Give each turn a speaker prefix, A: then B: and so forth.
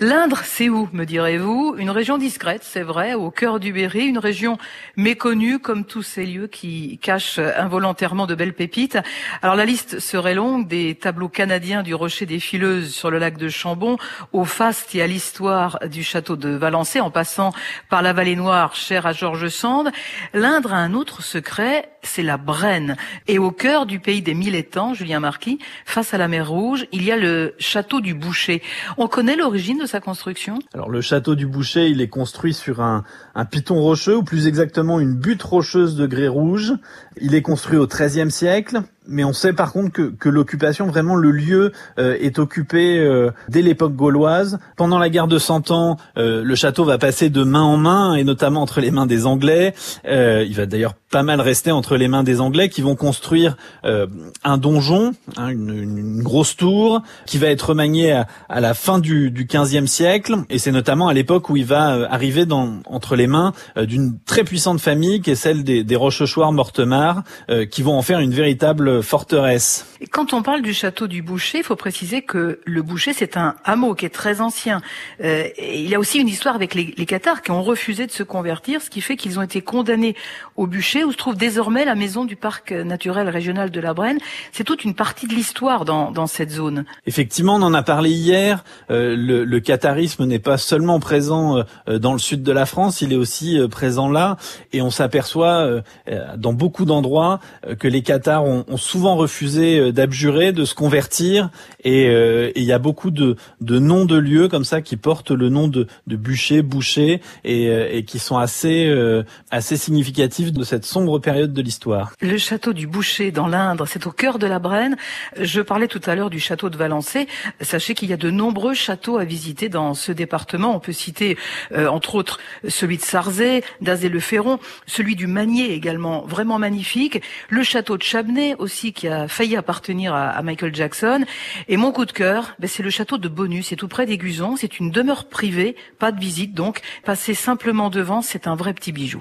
A: L'Indre, c'est où, me direz-vous? Une région discrète, c'est vrai, au cœur du Berry, une région méconnue comme tous ces lieux qui cachent involontairement de belles pépites. Alors la liste serait longue, des tableaux canadiens du rocher des Fileuses sur le lac de Chambon, au faste et à l'histoire du château de Valençay, en passant par la vallée noire chère à Georges Sand. L'Indre a un autre secret, c'est la Brenne. Et au cœur du pays des mille étangs, Julien Marquis, face à la mer Rouge, il y a le château du Boucher. On connaît l'origine de sa construction?
B: Alors le château du Boucher, il est construit sur un, piton rocheux, ou plus exactement une butte rocheuse de grès rouge. Il est construit au XIIIe siècle, mais on sait par contre que, que l'occupation, vraiment le lieu euh, est occupé euh, dès l'époque gauloise. Pendant la guerre de Cent Ans, euh, le château va passer de main en main, et notamment entre les mains des Anglais. il va d'ailleurs pas mal rester entre les mains des Anglais, qui vont construire un donjon, hein, une, une, grosse tour, qui va être remaniée à, à la fin du, du XVe siècle, et c'est notamment à l'époque où il va arriver dans, entre les mains d'une très puissante famille, qui est celle des, des Rochechouart-Mortemart, qui vont en faire une véritable forteresse.
A: Et quand on parle du château du Boucher, il faut préciser que le Boucher, c'est un hameau qui est très ancien. Euh, et il y a aussi une histoire avec les, les Cathares qui ont refusé de se convertir, ce qui fait qu'ils ont été condamnés au Bûcher, où se trouve désormais la maison du parc naturel régional de la Brenne. C'est toute une partie de l'histoire dans, dans, cette zone.
B: Effectivement, on en a parlé hier. Euh, le, le catharisme n'est pas seulement présent euh, dans le sud de la France, il est aussi euh, présent là. Et on s'aperçoit euh, dans beaucoup d'endroits que les Cathares ont, ont souvent refusé euh, d'abjurer, de se convertir, euh, et il y a beaucoup de, noms de lieux comme ça qui portent le nom de, bûcher, boucher, et, euh, et, qui sont assez, euh, assez significatifs de cette sombre période de l'histoire.
A: Le château du Boucher dans l'Indre, c'est au cœur de la Brenne. Je parlais tout à l'heure du château de Valençay. Sachez qu'il y a de nombreux châteaux à visiter dans ce département. On peut citer euh, entre autres celui de Sarzay, d'Azay-le-Ferron, celui du Magnier également, vraiment magnifique, le château de Chabenay qui a failli appartenir à, à Michael Jackson. Et mon coup de cœur, ben c'est le château de Bonus, c'est tout près d'Aiguzon, c'est une demeure privée, pas de visite donc, passer simplement devant, c'est un vrai petit bijou.